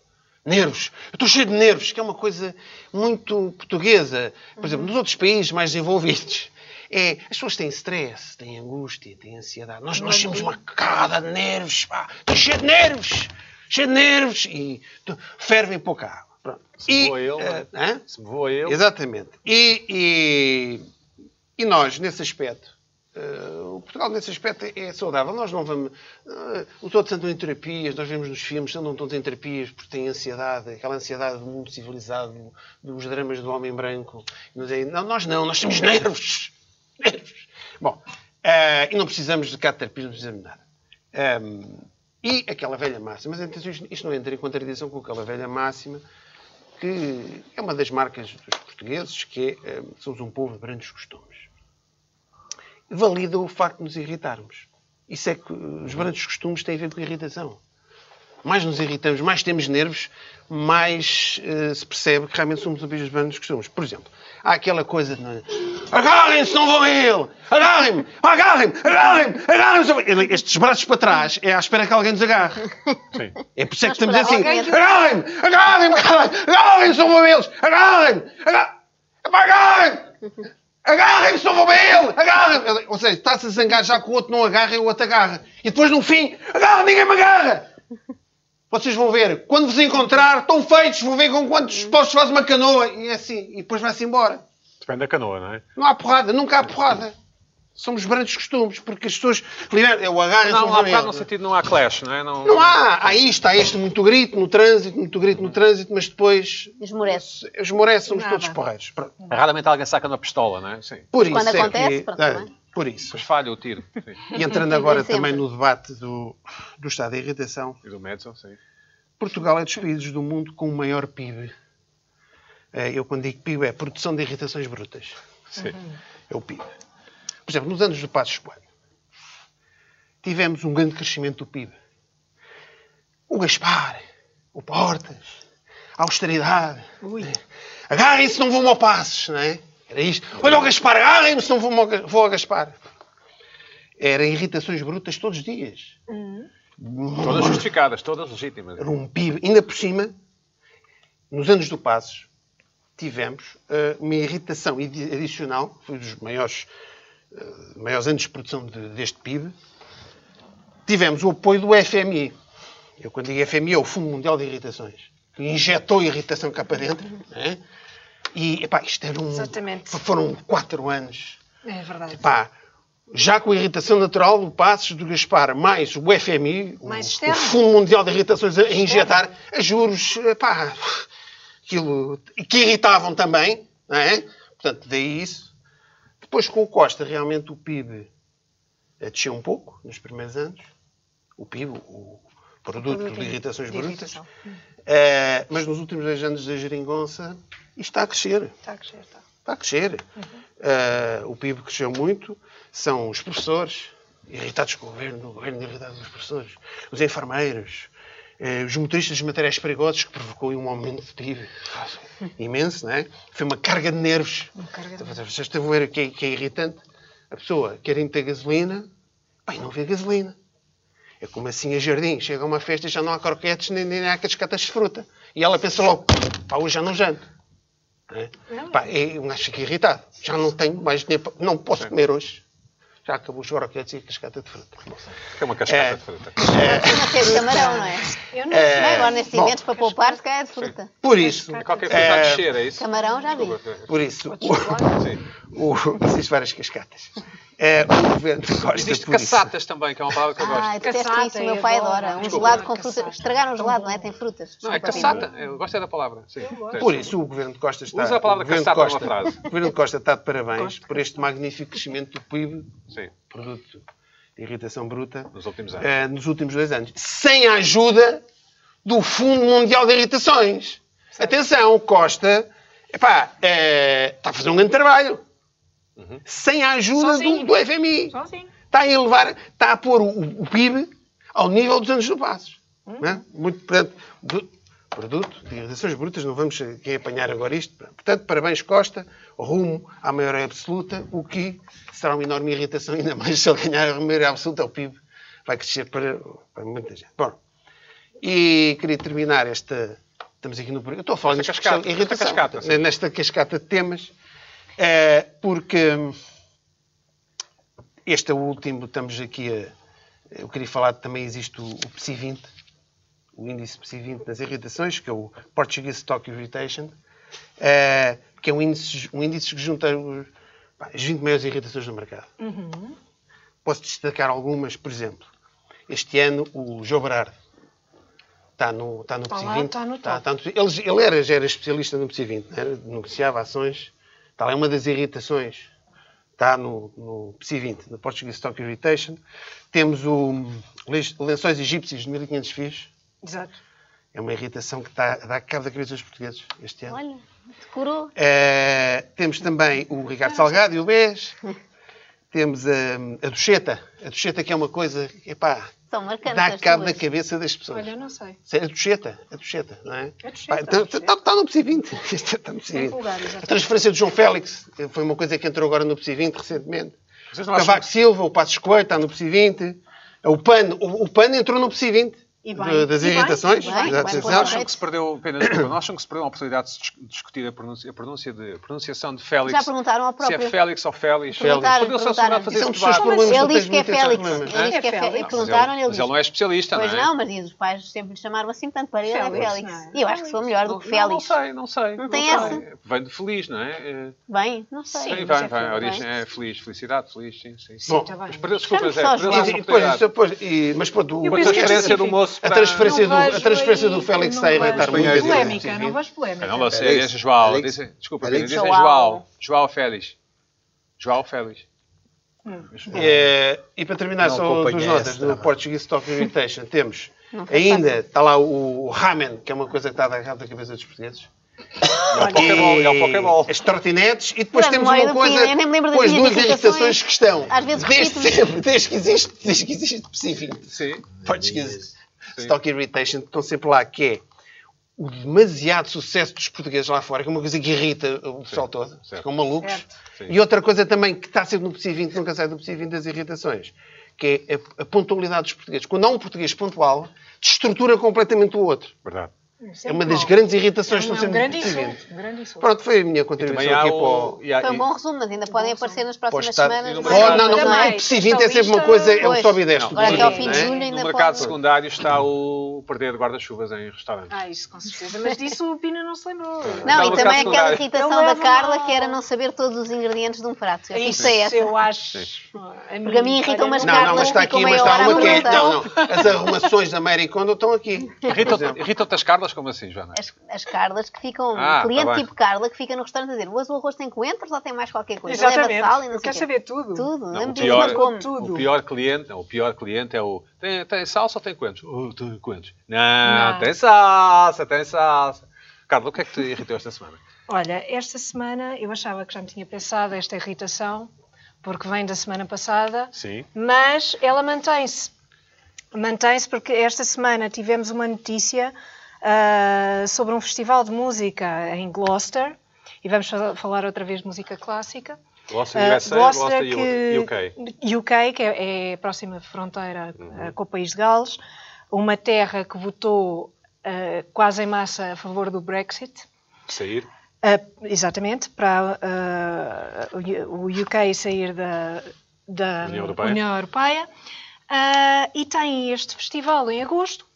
Nervos. Eu estou cheio de nervos, que é uma coisa muito portuguesa. Por exemplo, nos outros países mais desenvolvidos, é, as pessoas têm stress, têm angústia, têm ansiedade. Nós, nós temos uma carga de nervos, pá. Estou cheio de nervos. Cheio de nervos. E fervem pouca água. Pronto. Se me voa ele, é? hã? Se me voa eu. Exatamente. E, e, e nós, nesse aspecto, eh, o Portugal, nesse aspecto, é, é saudável. Nós não vamos. eh, os outros andam em terapias, nós vemos nos filmes, andam todos em terapias porque têm ansiedade, aquela ansiedade do mundo civilizado, dos dramas do homem branco. É- não, nós não, nós temos nervos. Bom, eh, e não precisamos de terapias, não precisamos de nada. Ehm, e aquela velha máxima, mas atenção, isto, não entra em contradição com aquela velha máxima que é uma das marcas dos portugueses, que é, eh, somos um povo de grandes costumes. Valida o facto de nos irritarmos. Isso é que os grandes costumes têm a ver com irritação. Mais nos irritamos, mais temos nervos, mais eh, se percebe que realmente somos um bicho dos grandes costumes. Por exemplo, há aquela coisa de... Agarrem-se, não vão a ele! Agarrem-me! Agarrem-me! Agarrem-me! Agarrem-me! Estes braços para trás é à espera que alguém nos agarre. Sim. É por isso é que estamos assim. Agarrem-me! Agarrem-me! Agarrem-me, são vão eles! Agarrem-me! Agarrem-me! Agarrem-me! São vão ele! Agarrem-me! Ou seja, está-se a zangar já que o outro não agarra e o outro agarra. E depois, no fim, agarra, ninguém me agarra! Vocês vão ver, quando vos encontrar, estão feitos, vão ver com quantos postos faz uma canoa. E é assim, e depois vai-se embora. Depende da canoa, não é? Não há porrada, nunca há porrada. Somos grandes costumes, porque as pessoas. libertam- É o agarra Não, são há bocado no sentido não há clash, não é? Não, Não há. Há isto, há este muito grito no trânsito, muito grito no trânsito, mas depois Esmorece. esmorece, somos Nada. todos porreiros. Raramente alguém saca uma pistola, não é? Sim. Por isso Quando é acontece, que, pronto, não é? Por isso. Depois falha o tiro. Sim. E entrando agora também no debate do, do estado da irritação, E do Madison, sim. Portugal é dos países do mundo com o maior PIB. Eh, Eu, quando digo PIB, é produção de irritações brutas. Sim. É o PIB. Por exemplo, nos anos do Passos Coelho, tivemos um grande crescimento do PIB. O Gaspar, o Portas, a austeridade. Agarrem-se, não vão ao Passos, não é? Era isto. Olha o Gaspar, agarrem-me, se não vou vou ao Gaspar. Era irritações brutas todos os dias. Todas justificadas, todas legítimas. Era um PIB. Ainda por cima, nos anos do Passos, tivemos eh, uma irritação adi- adicional, foi um dos maiores, eh, maiores anos de produção de- deste PIB. Tivemos o apoio do FMI. Eu, quando digo FMI, é o Fundo Mundial de Irritações, que injetou irritação cá para dentro. né? E, epá, isto era um... Exatamente. Foram quatro anos É verdade. Pá, já com a irritação natural do Passos, do Gaspar, mais o FMI, o- Mais o, externo. Fundo Mundial de Irritações, a injetar a juros, pá, aquilo, que irritavam também, não é? Portanto, daí isso. Depois, com o Costa, realmente o PIB eh, desceu um pouco nos primeiros anos. O PIB, o produto, produto de irritações de brutas. irritação. Eh, mas nos últimos dois anos da geringonça, está a crescer. Está a crescer, está. Está a crescer. Eh, o PIB cresceu muito. São os professores irritados com o governo, o governo irritado com os professores, os enfermeiros, eh, os motoristas de materiais perigosos, que provocou um aumento de PIB imenso, não é? Foi uma carga de nervos. carga de Vocês estão a ver o que é, que é irritante? A pessoa quer ir ter gasolina, bem, não vê gasolina. É como assim a jardim, chega a uma festa e já não há croquetes nem, nem há cascatas de fruta. E ela pensa logo, pá, hoje já não janto. É? Pá, é, um gajo fica irritado. Já não tenho mais dinheiro, para- não posso comer hoje. Já acabou os croquetes e a cascata de fruta. Que é uma cascata É. de fruta. Costuma ser de camarão, não é? Eu não É, Não é? Agora nestes eventos para poupar, se calhar é de fruta. Por isso, É qualquer coisa a É, descer, é isso? Camarão já vi. por isso, o, o, existem várias cascatas. É, o governo gosta Existe caçatas também, que é uma palavra que eu Ah, gosto. disseste Caçata, isso, o meu eu pai adora. Um gelado com Caçata. fruta. Estragaram o gelado, não é? Tem frutas. Não, é caçata. Eu gosto é da palavra. Sim. Por isso, o governo de Costa está. Usa a palavra de caçapa numa Costa- frase. O governo de Costa está de parabéns por este magnífico crescimento do PIB, Sim, produto de irritação bruta, nos últimos anos. eh, nos últimos dois anos. Sem a ajuda do Fundo Mundial de Irritações. Atenção, Costa epá, eh, está a fazer um grande trabalho. Uhum. Sem a ajuda do, do FMI. Sozinho. Está a elevar, está a pôr o, o PIB ao nível dos anos do Passos. Não é? Muito, portanto, produto de irritações brutas, não vamos aqui apanhar agora isto. Portanto, parabéns Costa, rumo à maioria absoluta, o que será uma enorme irritação, ainda mais se ele ganhar a maioria absoluta, o PIB vai crescer para, para muita gente. Bom, e queria terminar esta... Estamos aqui no... Eu estou a falar Esta nisto cascata, cascata, nesta cascata de temas, eh, porque este é o último, estamos aqui a... Eu queria falar também existe o, o PSI 20, o índice PSI 20 nas irritações, que é o Portuguese Stock Irritation, eh, que é um índice, um índice que junta os- as 20 maiores irritações do mercado. Posso destacar algumas, por exemplo, este ano o Joe Berardo está no, está no PSI lá, 20. está no no- ele, ele era, já era especialista no PSI 20, não era? negociava ações, está lá é uma das irritações está no, no PSI 20, no Portuguese Stock Irritation. Temos o lençóis egípcios de 1500 fios. Exato. É uma irritação que está a dar cabo da cabeça dos portugueses este ano. Olha, decorou. Eh, temos também o Ricardo Salgado e o BES. Temos a, a Ducheta. A Ducheta que é uma coisa, epá, São marcantes dá as cabo da tuas. cabeça das pessoas. Olha, eu não sei. A Ducheta, a Ducheta, não é? A Ducheta, Pá, a Está Ducheta. no PSI 20. Isto Está no PSI Em 20. lugar, exatamente. A transferência do João Félix foi uma coisa que entrou agora no PSI 20 recentemente. Vocês O não acham Cavaco Silva, o Passos Coelho está no PSI 20. O PAN, o, o PAN entrou no PSI 20. E bem, das irritações. bem, que se perdeu, apenas, desculpa, acham que se perdeu a oportunidade de dis- discutir a pronúncia, a pronúncia de, a pronunciação de Félix? Já perguntaram ao Se próprio. é Félix ou Félix? Perguntaram, Perdeu-se a perguntaram. oportunidade de fazer é esse debate. problemas. Ele diz que é Félix. Ele diz que é é Félix. Félix. Perguntaram, ele Mas ele não é diz. especialista, Pois não é? não, mas diz, os pais sempre lhe chamaram assim, portanto, para ele é Félix, Félix. é? E eu acho que sou melhor do que Não, não Félix. sei, não sei. Não tem sei. essa? Vem de feliz, não é? É, Bem, não sei. Sim, vai, é vai. A origem é feliz. Felicidade, feliz, sim, sim. Está bem. Mas perdeu, desculpa, Chame Zé, só perdeu João. essa E depois, oportunidade. mas pronto, A é transferência do moço a para... transferência, do, Não a vejo transferência aí- do Félix não está a irritar vejo muito. Polémica, a Polémica, gente. não vejo polémica. Não sei, Félix. é João. Félix. Dizem, desculpa, dizem João. João. João Félix. João Félix. É, e para terminar, Não só duas notas do. Portuguese Stock Irritation. Temos Não ainda, está lá o, ramen, que é uma coisa que está a dar cabo da cabeça dos portugueses. É o Pokéball, é o. As trotinetes. E depois Pela temos uma coisa. Minhas duas irritações. que estão. Às vezes desde sempre, desde que existe, desde que existe específico. Sim. Stock Irritation, que estão sempre lá, que é o demasiado sucesso dos portugueses lá fora, que é uma coisa que irrita o pessoal todo. certo. Ficam malucos. Certo. E outra coisa também que está sempre no PSI 20, nunca sai do PSI 20 das irritações, que é a, a pontualidade dos portugueses. Quando há um português pontual, destrutura completamente o outro. Verdade. Isso É uma das grandes irritações É que um grande insulto. 20. um grande insulto. Pronto, foi a minha contribuição aqui para o... o... e há- Foi um bom resumo, mas ainda podem aparecer nas próximas estar- semanas. no Oh, mercado- não, não, também. o PSI 20 é sempre uma coisa, é um sobe e desce. do Agora PSI até ao 20, fim não de é? julho ainda No mercado pode... secundário está o o perder guarda-chuvas em restaurantes. Ah, isso com certeza. Mas disso o Pina não se lembrou. Não, e também aquela irritação da Carla que era não saber todos os ingredientes de um prato. Eu Isso sei essa. eu acho. Porque a mim irritam-me as Não, Carla não, mas está aqui, mas está uma que é. Não, não. As arrumações da Mary Kondo estão aqui. Irritam-te as Carlas? Como assim, Joana? As, as Carlas que ficam, Ah, um cliente tá tipo Carla que fica no restaurante a dizer mas o arroz tem coentros ou tem mais qualquer coisa? Exatamente. Leva sal e não Eu sei quero o quê. saber tudo. Tudo. Não, o pior- como? Tudo. O pior cliente, não, o pior cliente é o. Tem, tem salsa ou tem coentros? Oh, tem coentros. Não, Não. tem salsa, tem salsa. Carla, o que é que te irritou esta semana? Olha, esta semana eu achava que já me tinha pensado esta irritação, porque vem da semana passada, Sim. mas ela mantém-se. Mantém-se porque esta semana tivemos uma notícia ah, sobre um festival de música em Gloucester, e vamos fa- falar outra vez de música clássica. Gloucester Ah, USA, Gloucester, Gloucester que, UK. UK, que é, é a próxima fronteira ah, com o país de Gales, uma terra que votou ah, quase em massa a favor do Brexit. Sair. Ah, exatamente, para o UK sair da, da União Europeia. União Europeia. E tem este festival em agosto.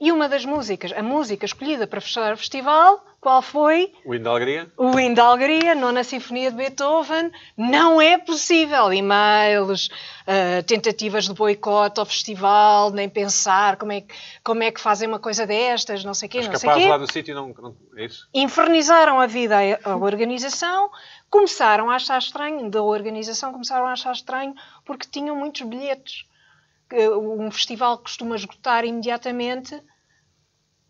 E uma das músicas, a música escolhida para fechar o festival, qual foi? O hino da alegria? O hino da Alegria, nona Sinfonia de Beethoven, não é possível. E-mails, ah, tentativas de boicote ao festival, nem pensar como é, que, como é que fazem uma coisa destas, não sei o quê, não sei o quê. lá do sítio não, não. É isso? Infernizaram a vida à à organização, começaram a achar estranho, da organização começaram a achar estranho porque tinham muitos bilhetes. Um festival que costuma esgotar imediatamente,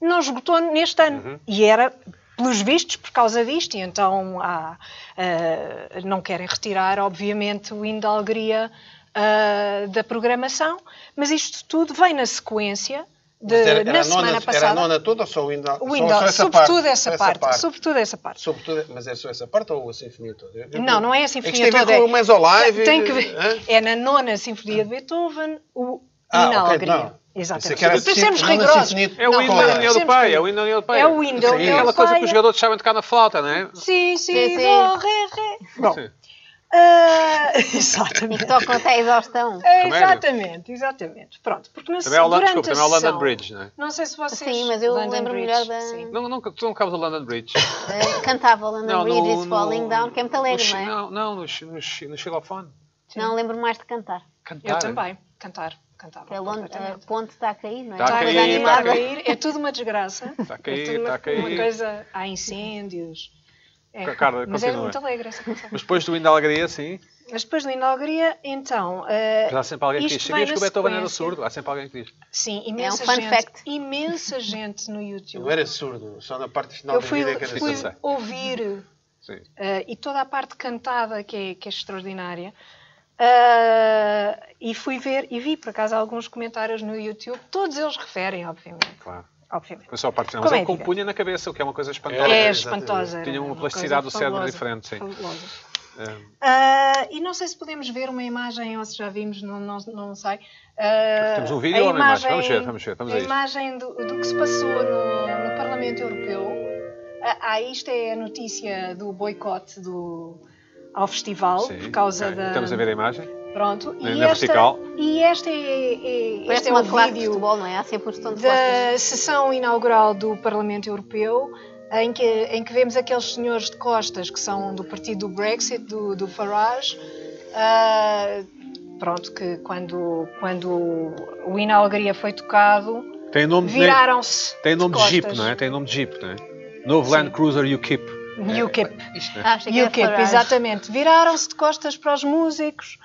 não esgotou neste ano. Uhum. E era, pelos vistos, por causa disto. E então há, ah, não querem retirar, obviamente, o hino da alegria ah, da programação. Mas isto tudo vem na sequência de, era, era na a semana nona, passada. Era a nona toda ou só o Windows? O Windows, sobretudo essa, parte, sobretudo essa parte. Sobretudo, mas é só essa parte ou a sinfonia toda? Eu- eu- Não, não é a É que sinfonia tem a toda. ver com o Mesolive. Tem que ver. hã? É na nona sinfonia de Beethoven, o Ah, hino à ok, alegria. não. Exatamente. que era que sermos rigorosos. sinfonia É o toda. da União Europeia. que- É o hino da União Europeia. É o da Aquela coisa que os jogadores sabem tocar na flauta, não é? Sim, sim, Sim, sim. dó, ré, ré. Bom, Ah, E que exatamente. tocam até a exaustão. É, exatamente, exatamente. Pronto, porque na Também é o, Lon- durante desculpa, a também é o London Bridge, não é? Não sei se vocês... Sim, mas eu London lembro Bridge, melhor da- sim. Não, nunca, tu não cabes o London Bridge. Eh, Cantava o London Não, Bridge no- is Falling no- Down, que é muito alegre, no, não é? Não, não, no, no, no xilofone. Não lembro mais de cantar. Cantar. Eu também, cantar, cantava. Que a, Lon- a ponte está a cair, não é? Está a Está a cair, está a cair. é tudo uma desgraça. Está a cair, é está a cair. uma coisa, há incêndios. É, Carla, mas é muito alegre essa canção. Mas depois do hino da alegria, sim. Mas depois do hino da alegria, então... eh, Mas há sempre alguém que diz. Sabias que o Beethoven era surdo? Há sempre alguém que diz. Sim, imensa É um fun gente, fact. imensa gente no YouTube. Não era surdo, só na parte final Eu da fui, vida que era fui ouvir Sim. eh, e toda a parte cantada que é, que é extraordinária. eh, e fui ver e vi por acaso alguns comentários no YouTube, todos eles referem, obviamente. Claro. Obviamente. Foi só a parte final. Mas é ele é? compunha na cabeça, o que é uma coisa espantosa. É exatamente. espantosa. Tinha uma plasticidade do cérebro fabulosa, diferente, sim. fabulosa. É. Ah, e não sei se podemos ver uma imagem ou se já vimos, não, não, não sei. Ah, Temos um vídeo ou uma imagem? Vamos ver, vamos ver, vamos a a imagem do, do que se passou no, no Parlamento Europeu. Ah, ah, isto é a notícia do boicote do, ao festival, Sim, por causa ok. da. Estamos a ver a imagem. Pronto. E, esta, vertical. e esta é, é- este é de vídeo futebol, não é? Um costas. da sessão inaugural do Parlamento Europeu, em que, em que vemos aqueles senhores de costas que são do partido do Brexit, do, do Farage. ah, pronto, que quando, quando o hino à alegria foi tocado, viraram-se. tem nome de. Jeep, não é? Tem nome de Jeep, não é? Novo Sim. Land Cruiser UKIP. UKIP. Ah, achei que era UKIP, Farage. exatamente. Viraram-se de costas para os músicos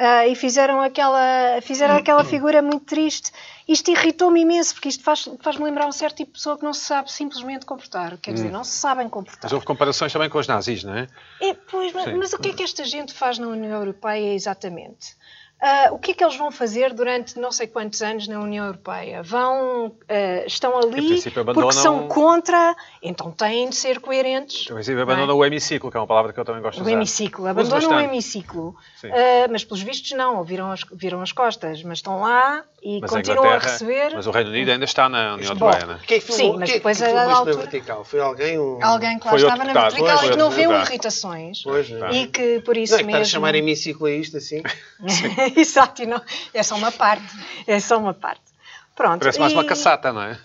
ah, e fizeram aquela, fizeram aquela figura muito triste. Isto irritou-me imenso, porque isto faz- faz-me lembrar um certo tipo de pessoa que não se sabe simplesmente comportar. Quer dizer, não se sabem comportar. Mas houve comparações também com os nazis, não é? É, pois, mas, mas o que é que esta gente faz na União Europeia exatamente? Ah, o que é que eles vão fazer durante não sei quantos anos na União Europeia? Vão, ah, estão ali porque abandonam- são contra, então têm de ser coerentes. Em princípio, abandona o hemiciclo, que é uma palavra que eu também gosto de O usar. hemiciclo, Uso abandonam o hemiciclo. Sim. Ah, mas pelos vistos não, viram as, viram as costas, mas estão lá e Mas a continuam a Inglaterra- receber. Mas o Reino Unido ainda está na União Bom, Europeia, não é? Quem filmou, Sim, mas quem, depois a dada isto na altura- vertical? Foi alguém? Um... Alguém que lá Foi estava na deputado, vertical foi e que não viu irritações. Pois, não. E que por isso Não é que estar a mesmo. chamar hemiciclo a isto assim? Exato, e não, é só uma parte. É só uma parte. Pronto. Parece mais e- uma caçata, não é?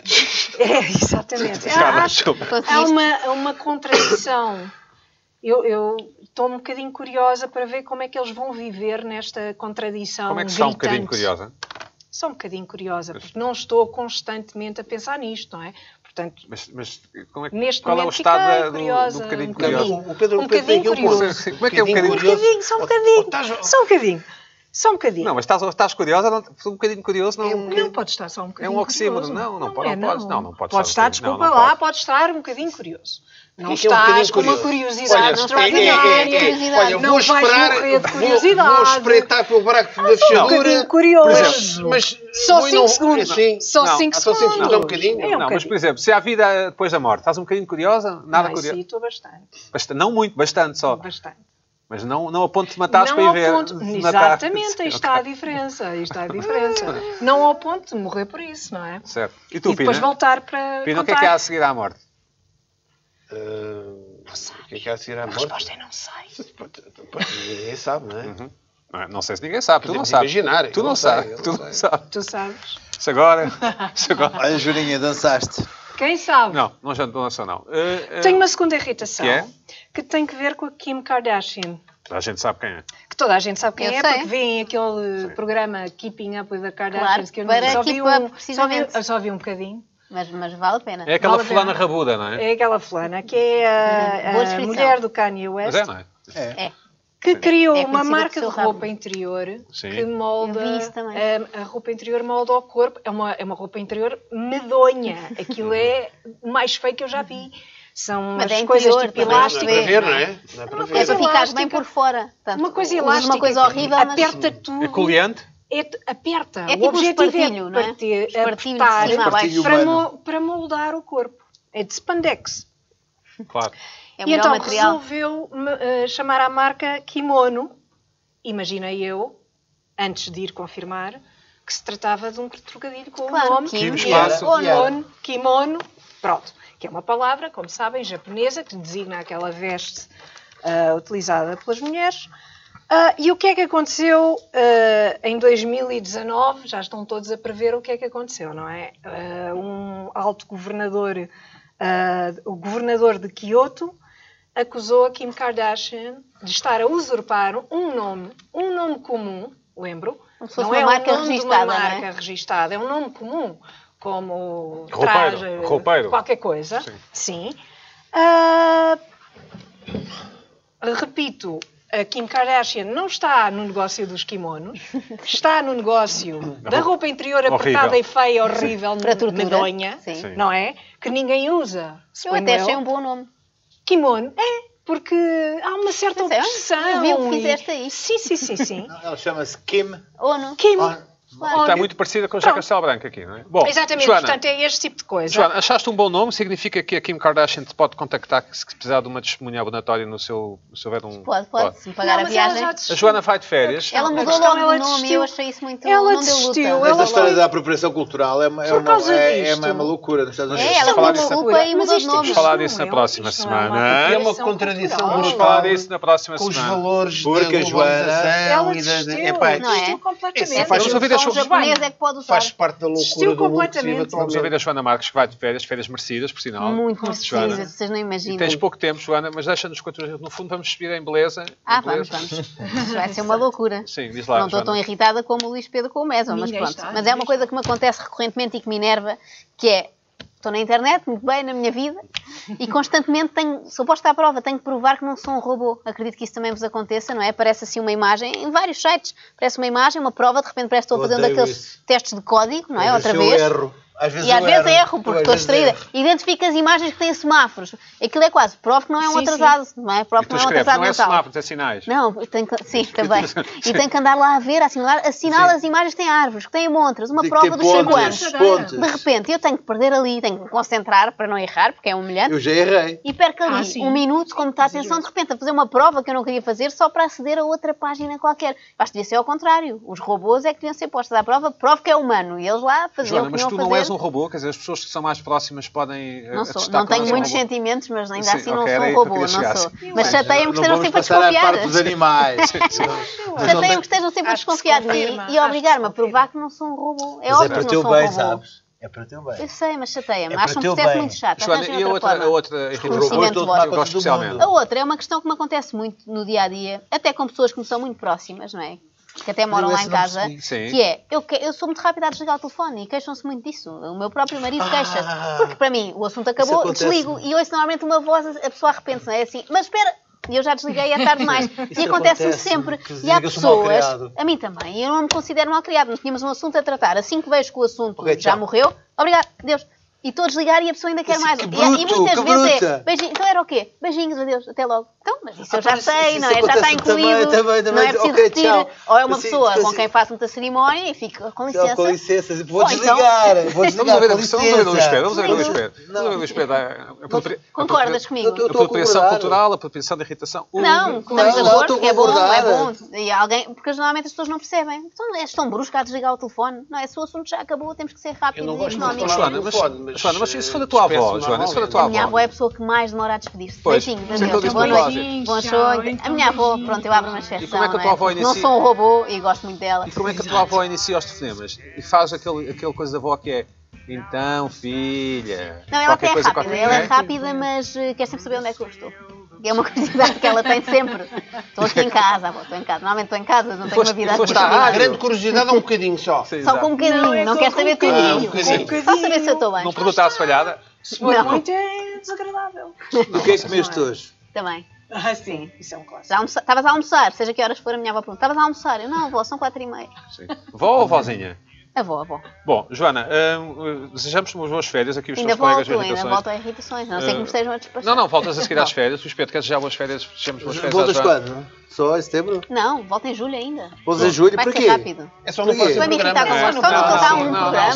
É, exatamente. Há, há uma, há uma contradição. Eu estou um bocadinho curiosa para ver como é que eles vão viver nesta contradição. Como é que está um bocadinho curiosa? Sou um bocadinho curiosa, porque não estou constantemente a pensar nisto, não é? Portanto, Mas, mas como é, que- Neste qual é o momento estado fiquei da- do, curiosa, do bocadinho um curioso? bocadinho. O Pedro, Um bocadinho um curioso. Como é que é um bocadinho um bocadinho, só um bocadinho. Só um bocadinho. Só um bocadinho. Não, mas estás, estás curiosa, não, um bocadinho curioso não... Não pode estar só um bocadinho oxímoron. curioso. Não, não pode- é, não podes, não, não pode Pode estar estar, um bocadinho- desculpa não, não lá, pode. pode estar um bocadinho curioso. Não que é um bocadinho estás com uma curiosidade extraordinária. curiosidade. Olha, Não vou esperar, de vou, curiosidade. vou espreitar pelo buraco da um fechadura. bocadinho curioso. Mas, Só vou e 5 não- segundos. Sim. Só Não, 5 ah, só cinco segundos. segundos, é um bocadinho? É um Não, mas por bocadinho. exemplo, se há vida depois da morte, estás um bocadinho curiosa? Nada Ai, curioso? sim, estou bastante. Basta- não muito, bastante só. Bastante. Mas não, não a ponto de matares não para ir ao ver. ponto, matar. exatamente, aí está a diferença, aí está a diferença. não ao ponto de morrer por isso, não é? Certo. E tu, e depois Pina? voltar para Pina, o que é contar. que há a seguir à morte? Ah, o que é que há a seguir à A morte? resposta é não sei. Ninguém sabe, não é? Não, é? Não sei se ninguém sabe. Tu não sabes. imaginar, Tu não, não sei, sabes. Tu não não sei. sabes. Tu sabes? Se agora. Se agora. Olha, Jurinha, dançaste. Quem sabe? Não, não não sou, não. Eh, eh, Tenho uma segunda irritação Que é? que tem que ver com a Kim Kardashian. A gente sabe quem é. Que toda a gente sabe quem Eu é, sei. porque vêem aquele programa Keeping Up with the Kardashians Claro, que eu para só vi, um, Up, só, vi, só vi um bocadinho. Mas, mas vale a pena. É aquela Vale fulana rabuda, não é? É aquela fulana que é a, Boa a mulher do Kanye Mas West. é, não é? É. É. que criou É uma marca de roupa interior Sim. que molda Eu vi isso também. a, a roupa interior molda ao corpo. É uma, é uma roupa interior medonha. Aquilo é o mais feio que eu já vi. São Mas as é coisas interior tipo é para elásticas. ver, não é? É para ver. É para ficar bem elástica. por fora. Portanto, Uma coisa elástica. uma coisa horrível, mas... Aperta tudo. É coliante? É aperta. É tipo o um objetivo é não é? partir, apertar a para, para moldar o corpo. É de spandex. Claro. É o e melhor então material. resolveu me- eh, chamar a marca Kimono. Imaginei eu, antes de ir confirmar, que se tratava de um trocadilho com Claro, o nome Kim, espaço. era Kimono, Kimono, pronto, que é uma palavra, como sabem, japonesa, que designa aquela veste ah, utilizada pelas mulheres. Ah, e o que é que aconteceu ah, em 2019? Já estão todos a prever o que é que aconteceu, não é? Um alto governador, o governador de Kyoto, acusou a Kim Kardashian de estar a usurpar um nome, um nome comum, lembro, não uma é marca o nome registada, de uma é? marca registada, é um nome comum, como Roupeiro, traje, roupeiro. qualquer coisa. Sim. Sim. Ah, repito, a Kim Kardashian não está no negócio dos kimonos, está no negócio da roupa interior apertada Horrível. e feia, horrível, medonha, Sim. Não é? Que ninguém usa. Eu até eu. achei um bom nome. Kimono, é, porque há uma certa Pois é, opressão. eu vi o que e- fizeste aí. Sim, sim, sim, sim. Ela chama-se Kim. ONU. Kim. On- Claro. Está muito parecida com o Pronto. Castelo Branco aqui, não é? Bom, Exatamente, Joana, portanto é este tipo de coisa. Joana, achaste um bom nome? Significa que a Kim Kardashian te pode contactar se precisar de uma testemunha abonatória no seu... Se houver um... Pode, pode. Se me pagar Não, a ela viagem. A desistiu. Joana vai de férias. Ela A mudou logo ela de nome e desistiu. eu achei isso muito. Ela não deu desistiu, luta. ela Esta história foi- da apropriação cultural é uma, é uma, é, é uma, é uma loucura nos Estados Unidos. É, ela falar é disso- loucura. e Mas mudou de nome. isto Falar disso na é- próxima é semana. É uma contradição. Vamos falar disso na próxima Com os semana. valores Porque da a Joana- globalização Ela e da... desistiu, Epá, Não é? desistiu completamente. Vamos ouvir a um Joana. japonês é que pode usar. faz parte da loucura do completamente. Vamos ouvir a Joana Marques, que vai de férias, férias merecidas, por sinal. Muito precisa, vocês não E imaginam. tens pouco tempo, Joana, mas deixa-nos continuar. No fundo, vamos subir em beleza. Em Ah, vamos, beleza. vamos. Isso vai ser uma loucura. Sim, diz lá. não estou tão irritada como o Luís Pedro com o Mesa, mas pronto. está, mas é uma coisa que me acontece recorrentemente e que me enerva, que é, estou na internet, muito bem, na minha vida, e constantemente tenho, sou posta à prova, tenho que provar que não sou um robô. Acredito que isso também vos aconteça, não é? Aparece assim uma imagem, em vários sites, aparece uma imagem, uma prova, de repente parece que estou fazendo aqueles testes de código, não é? Outra vez. Eu erro. Às vezes E às vezes erro, Eu porque estou distraída. erro. Identifica as imagens que têm semáforos. Aquilo é quase, prova que não é um Sim, atrasado, não é? Prova que não é um escreves, atrasado não é mental. semáforos, é sinais. Não, tenho que, sim, também. E tenho que andar lá a ver, a assinalar, assinala as imagens que têm árvores, que têm montras, uma Tem prova dos 5 pontos, anos. pontos. De repente, eu tenho que perder ali, tenho que me concentrar para não errar, porque é humilhante. Eu já errei. E perco ali Ah, sim. um minuto, como está a atenção, de repente, a fazer uma prova que eu não queria fazer só para aceder a outra página qualquer. Acho que devia ser ao contrário. Os robôs é que deviam ser postos à prova, prova que é humano. E eles lá faziam Joana, o que mas tu fazer. Não és um robô, quer dizer, as pessoas que são mais próximas podem. eh, Não sou. Não tenho um muitos robô. sentimentos, mas ainda Sim, assim ok, não sou um robô, não sou. Mas chateiam que Não estejam vamos sempre a desconfiar. parte dos animais. Chateiam que estejam sempre a desconfiar de mim e obrigar-me a provar que não sou um robô. É é óbvio que não sou um bem, robô. sabes? É para o teu bem. Eu sei, mas chateia-me. É Acho um processo bem. muito chato. Joana, e a outra, a outra do vosso. Gosto especialmente. A outra é uma questão que me acontece muito no dia a dia, até com pessoas que me são muito próximas, não é? Que até moram lá em casa. Sim. que é, eu, eu sou muito rápida a desligar o telefone e queixam-se muito disso. O meu próprio marido Ah. queixa-se. Porque para mim, o assunto acabou, desligo e ouço normalmente uma voz, a pessoa arrepende-se, não é assim, mas espera, e eu já desliguei, é tarde demais. e acontece-me acontece, sempre. E há pessoas, a mim também, eu não me considero mal criado, nós tínhamos um assunto a tratar. Assim que vejo que o assunto Ok, já tchau. morreu, obrigado, Deus. E estou a desligar e a pessoa ainda quer Assim, mais. que E- bruto, e muitas que vezes é, bruta. beijinho, então era o quê? Beijinhos, adeus, até logo. Então, mas isso eu Ah, já mas isso- sei, isso não é? Já está acontece também, incluído, também, não também. é preciso Ok, repetir. tchau. Ou é uma Assim, pessoa com assim. quem faço muita cerimónia e fico, com licença. Só, com licença, vou Ou então- desligar. Vou Vamos desligar, ouvir com a versão, vamos ouvir o Luís Pedro. Vamos Luís. Pedro. Vamos Luís Pedro. A- a apropria- Concordas comigo? Eu A apropriação cultural, a apropriação da irritação. Não, Não, estamos de não, acordo, a que é bom, é concordar. bom. E alguém, porque normalmente as pessoas não percebem. Então, és tão brusca a desligar o telefone. Não é? Se o assunto já acabou, temos que ser Eu rápidos não e falar Joana, mas- isso foi da tua avó, Joana, isso foi da normalmente. tua A minha avó. avó é a pessoa que mais demora a despedir-se. Pois, Beijinhos, é adeus. Boa no noite. Bom sonho. então A minha avó, pronto, eu abro uma exceção. E como é que a tua não avó Não inicia- sou um robô e gosto muito dela. E como é que a tua avó inicia os telefonemas? E faz aquele, aquele coisa da avó que é então, filha. Não, ela até é rápida. Ela é é? rápida, mas eh, quer sempre saber onde é que eu estou. É uma curiosidade que ela tem sempre. Estou aqui em casa, avó, estou em casa. Normalmente estou em casa, não tenho foste- uma vida foste assim. à A rádio? grande curiosidade é um bocadinho só. Sim, Só exato. com um bocadinho, não, Não, é só quer com saber um tudo. bocadinho. Um Um bocadinho. Só saber se eu estou bem. Não perguntasse falhada? Se for Não. muito, é desagradável. O que é que comeste hoje? Também. Ah, sim, isso é um clássico. Almoça- Estavas a almoçar, seja que horas for, a minha avó pergunta. Estavas a almoçar? Eu não, avó, são quatro e meia. Sim. Vó ou vozinha? Avó, avó. Bom, Joana, hum, desejamos umas boas férias aqui os Ainda teus colegas volto, de ainda irritações. volto a irritações. A não sei que me Eh, estejam a despachar. Não, não, voltas a seguir às férias. O Pedro quer desejar boas férias. Desejamos boas férias Voltas quando? Só em setembro? Não, volto em julho ainda. Voltas em julho? Porquê? ser rápido. É só no próximo Vai me irritar com É, vocês. Só não, contar um programa.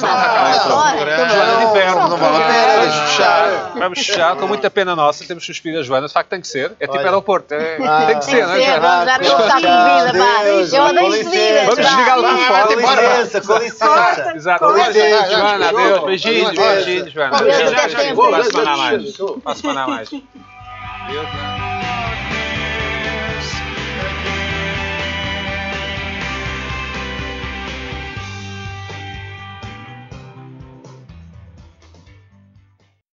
Joana de inverno, não vale a pena. Vamos fechar. Vamos fechar. Com muita pena nossa, temos que despedir a Joana. De facto, tem que ser. É tipo aeroporto. É, Ah, tem que ser, que não é, Joana? vamos já estou tchau, vida, pá. Eu com odeio despedidas. Vamos pá. desligar o Com telefone. licença, com licença. Exato. Licença. Joana, adeus. Beijinhos, beijinhos, Joana. Beijinhos, até beijinhos. sempre. Para a semana a